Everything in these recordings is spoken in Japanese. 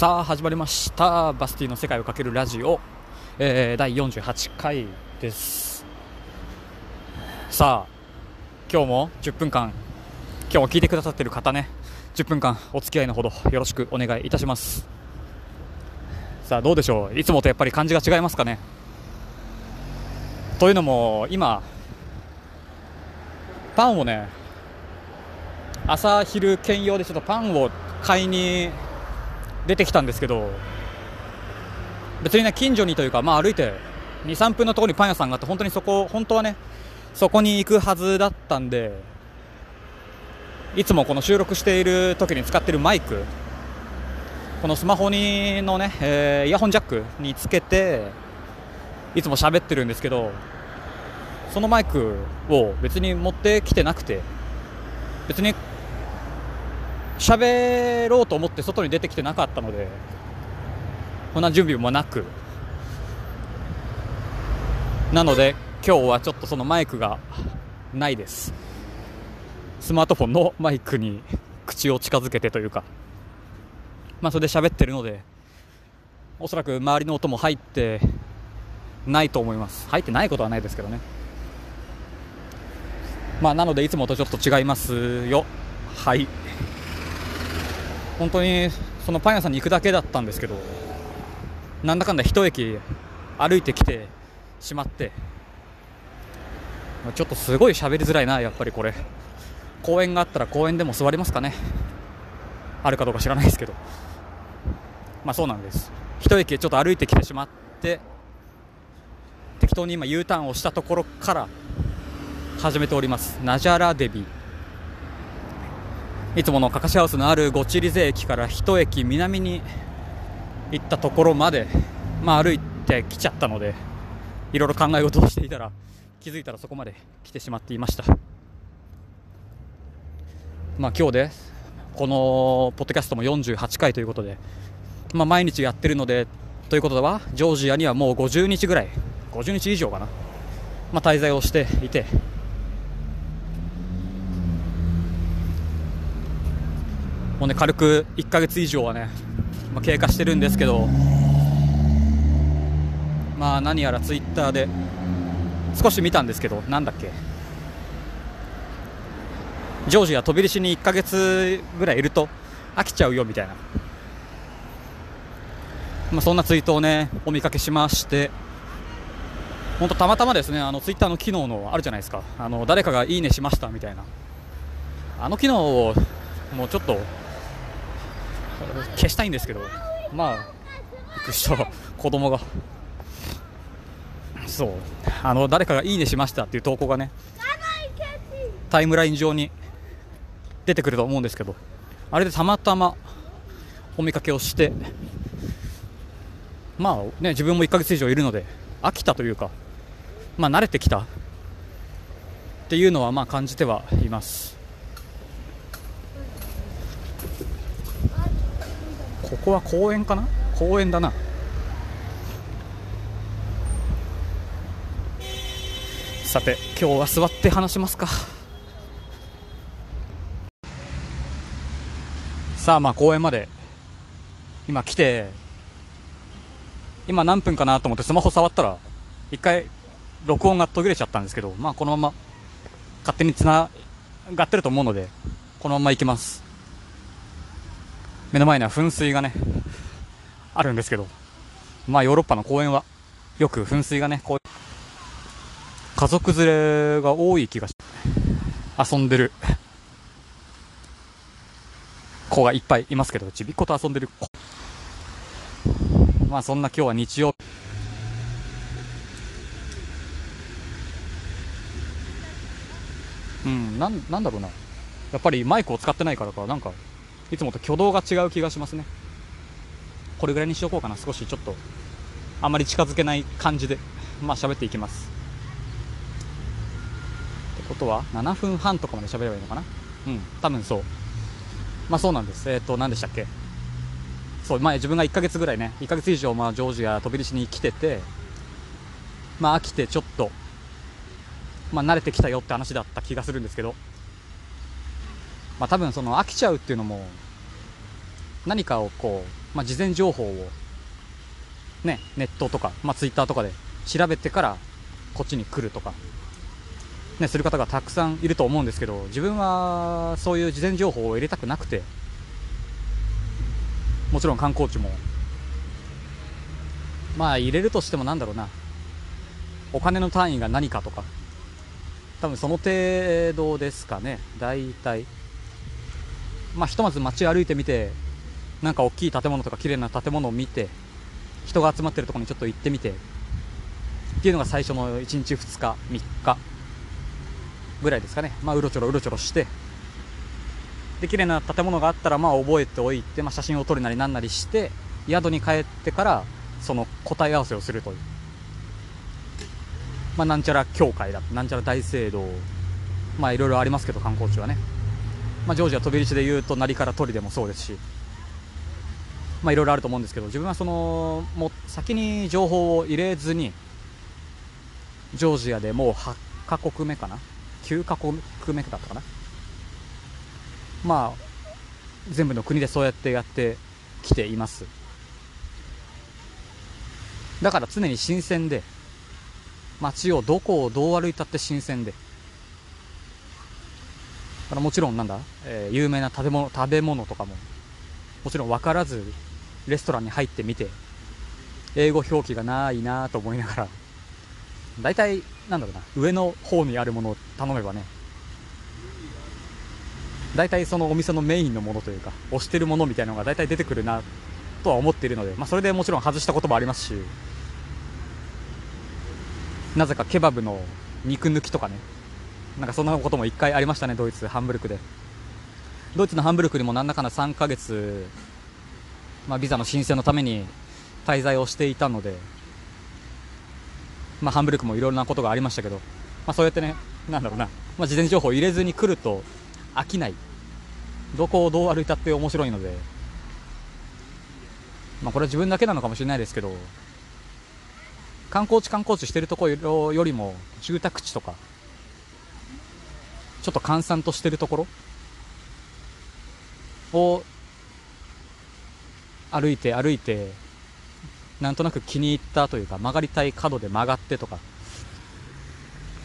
さあ始まりました。バスティの世界をかけるラジオ、えー、第48回です。さあ今日も10分間。今日も聞いてくださってる方ね。10分間お付き合いのほどよろしくお願いいたします。さあどうでしょう。いつもとやっぱり感じが違いますかね。というのも今パンをね朝昼兼用でちょっとパンを買いに出てきたんですけど別にね近所にというか、まあ、歩いて23分のところにパン屋さんがあって本当にそこ本当はねそこに行くはずだったんでいつもこの収録している時に使っているマイクこのスマホにのね、えー、イヤホンジャックにつけていつも喋ってるんですけどそのマイクを別に持ってきてなくて別に喋ろうと思って外に出てきてなかったのでこんな準備もなく。なので今日はちょっとそのマイクがないです。スマートフォンのマイクに口を近づけてというか。まあそれで喋ってるのでおそらく周りの音も入ってないと思います。入ってないことはないですけどね。まあなのでいつもとちょっと違いますよ。はい。本当にそのパン屋さんに行くだけだったんですけどなんだかんだ一駅歩いてきてしまってちょっとすごい喋りづらいなやっぱりこれ。公園があったら公園でも座りますかね。あるかどうか知らないですけど。まあそうなんです。一駅ちょっと歩いてきてしまって適当に今 U ターンをしたところから始めております。ナジャラデビいつものかかしハウスのあるゴチリゼ駅から一駅南に行ったところまで、まあ、歩いてきちゃったのでいろいろ考え事をしていたら気づいたらそこまで来てしまっていました、まあ、今日でこのポッドキャストも48回ということで、まあ、毎日やってるのでということはジョージアにはもう50日ぐらい50日以上かな、まあ、滞在をしていてもうね軽く1ヶ月以上はね、まあ、経過してるんですけどまあ何やらツイッターで少し見たんですけどなんだっけ。ジョージア飛び出しに1ヶ月ぐらいいると飽きちゃうよみたいな、まあ、そんなツイートをねお見かけしまして本当たまたまですねあのツイッターの機能のあるじゃないですか。あの誰かがいいねしましたみたいな。あの機能をもうちょっと消したいんですけどまあびっくりした子供が。そう。あの誰かがいいねしましたっていう投稿がねタイムライン上に出てくると思うんですけどあれでたまたまお見かけをしてまあね自分も1ヶ月以上いるので飽きたというかまあ慣れてきた。っていうのはまあ感じてはいます。ここは公園かな？公園だな。さて今日は座って話しますか。さあまあ公園まで。今来て今何分かなと思ってスマホ触ったら一回録音が途切れちゃったんですけどまあこのまま勝手につながってると思うのでこのまま行きます。目の前には噴水がね、あるんですけど、まあヨーロッパの公園は、よく噴水がね、こう、家族連れが多い気がし、遊んでる子がいっぱいいますけど、ちびっこと遊んでる子。まあそんな今日は日曜日うん、なん、なんだろうな。やっぱりマイクを使ってないからか、なんか、いつもと挙動が違う気がしますね。これぐらいにしとこうかな。少しちょっとあんまり近づけない感じで。まあ喋っていきます。ってことは7分半とかまで喋ればいいのかな？うん。多分そう。まあそうなんです。えっ、ー、と何でしたっけ？そう前自分が1ヶ月ぐらいね。1ヶ月以上まあジョージア飛び出しに来ててまあ飽きてちょっとまあ慣れてきたよって話だった気がするんですけど。まあ、多分その飽きちゃうっていうのも何かをこう、まあ、事前情報を、ね、ネットとか、まあ、ツイッターとかで調べてからこっちに来るとか、ね、する方がたくさんいると思うんですけど自分はそういう事前情報を入れたくなくてもちろん観光地もまあ入れるとしてもなんだろうなお金の単位が何かとか多分その程度ですかね大体。まあひとまず街歩いてみてなんか大きい建物とか綺麗な建物を見て人が集まってるところにちょっと行ってみてっていうのが最初の1日2日3日ぐらいですかね。まあうろちょろうろちょろして。で綺麗な建物があったらまあ覚えておいて、まあ、写真を撮るなりなんなりして宿に帰ってからその答え合わせをするという、まあ、なんちゃら教会だなんちゃら大聖堂。まあいろいろありますけど観光地はね、まあ、ジョージア飛び石でいうと成から鳥でもそうですしいろいろあると思うんですけど自分はそのもう先に情報を入れずにジョージアでもう8カ国目かな？9カ国目だったかな？まあ全部の国でそうやってやってきています。だから常に新鮮で街をどこをどう歩いたって新鮮で。からもちろんなんだ、えー、有名な食べ物食べ物とかももちろん分からずレストランに入ってみて英語表記がないなと思いながら大体なんだろうな上の方にあるものを頼めばね大体そのお店のメインのものというか推してるものみたいなのが大体出てくるなとは思っているので、まあ、それでもちろん外したこともありますしなぜかケバブの肉抜きとかねなんかそんなことも1回ありましたねドイツハンブルクで。ドイツのハンブルクにもなんだかんだ3ヶ月、まあ、ビザの申請のために滞在をしていたので、まあ、ハンブルクもいろいろなことがありましたけど、まあ、そうやってねなんだろうな、まあ、事前情報を入れずに来ると飽きない。どこをどう歩いたって面白いので、まあ、これは自分だけなのかもしれないですけど観光地観光地してるところよりも住宅地とかちょっと閑散としてるところ？を歩いて歩いてなんとなく気に入ったというか曲がりたい角で曲がってとか、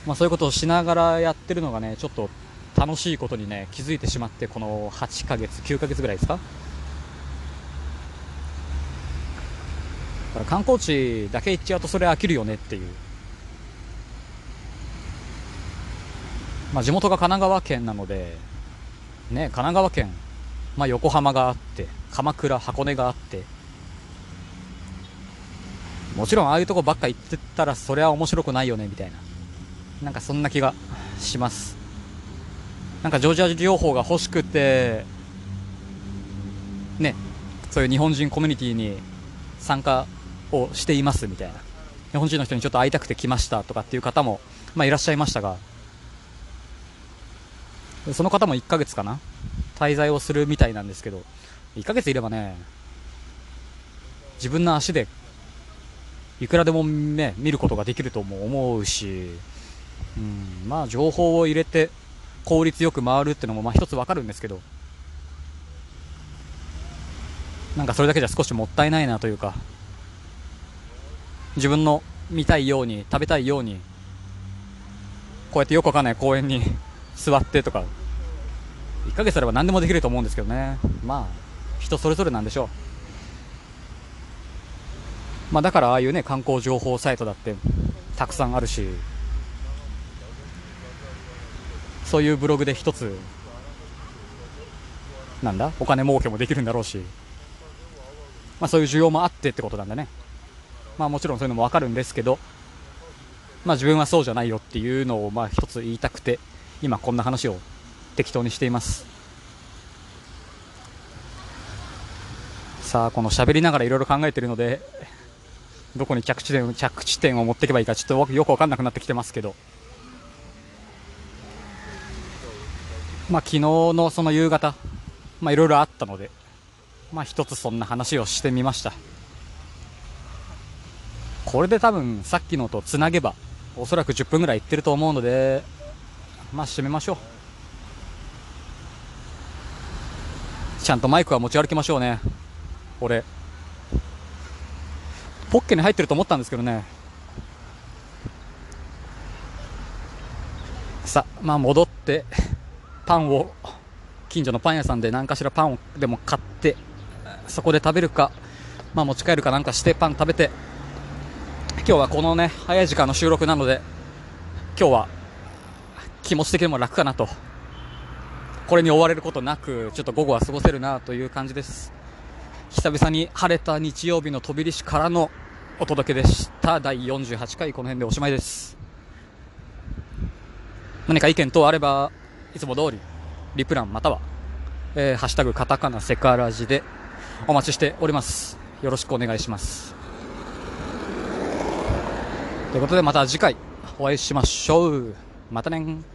まあ、そういうことをしながらやってるのがねちょっと楽しいことにね気づいてしまってこの8ヶ月9ヶ月ぐらいですか？だから観光地だけ行っちゃうとそれ飽きるよねっていう。まあ地元が神奈川県なのでね神奈川県まあ横浜があって鎌倉箱根があってもちろんああいうとこばっか行ってたらそれは面白くないよねみたいな。なんかそんな気がします。なんかジョージア情報が欲しくてねそういう日本人コミュニティに参加をしていますみたいな。日本人の人にちょっと会いたくて来ましたとかっていう方も、まあ、いらっしゃいましたがその方も1ヶ月かな。滞在をするみたいなんですけど。1ヶ月いればね自分の足でいくらでもね見ることができるとも思うし、うん、まあ情報を入れて効率よく回るっていうのもまあ一つわかるんですけど。なんかそれだけじゃ少しもったいないなというか自分の見たいように食べたいようにこうやってよくわかんない公園に座ってとか1ヶ月あれば何でもできると思うんですけどね。まあ人それぞれなんでしょう。まあだからああいうね観光情報サイトだってたくさんあるしそういうブログで一つなんだ？お金儲けもできるんだろうし、まあ、そういう需要もあってってことなんだね。まあもちろんそういうのもわかるんですけどまあ自分はそうじゃないよっていうのをまあ一つ言いたくて今こんな話を適当にしていますさあこの喋りながらいろいろ考えているのでどこに着地点着地点を持っていけばいいかちょっとよく分かんなくなってきてますけどまあ、昨日のその夕方、まあ、いろいろあったので、まあ、一つそんな話をしてみました。これで多分さっきのとつなげば、おそらく10分ぐらいいってると思うので、まあ、締めましょう。ちゃんとマイクは持ち歩きましょうね。俺。ポッケに入ってると思ったんですけどね。さまあ戻ってパンを近所のパン屋さんで何かしらパンをでも買ってそこで食べるか、まあ、持ち帰るかなんかしてパン食べて。今日はこのね早い時間の収録なので今日は気持ち的にも楽かなと。これに追われることなくちょっと午後は過ごせるなという感じです。久々に晴れた日曜日の飛び出しからのお届けでした。第48回この辺でおしまいです。何か意見等あればいつも通りリプランまたは、えー、ハッシュタグカタカナセカラジでお待ちしております。よろしくお願いします。ということでまた次回お会いしましょう。またね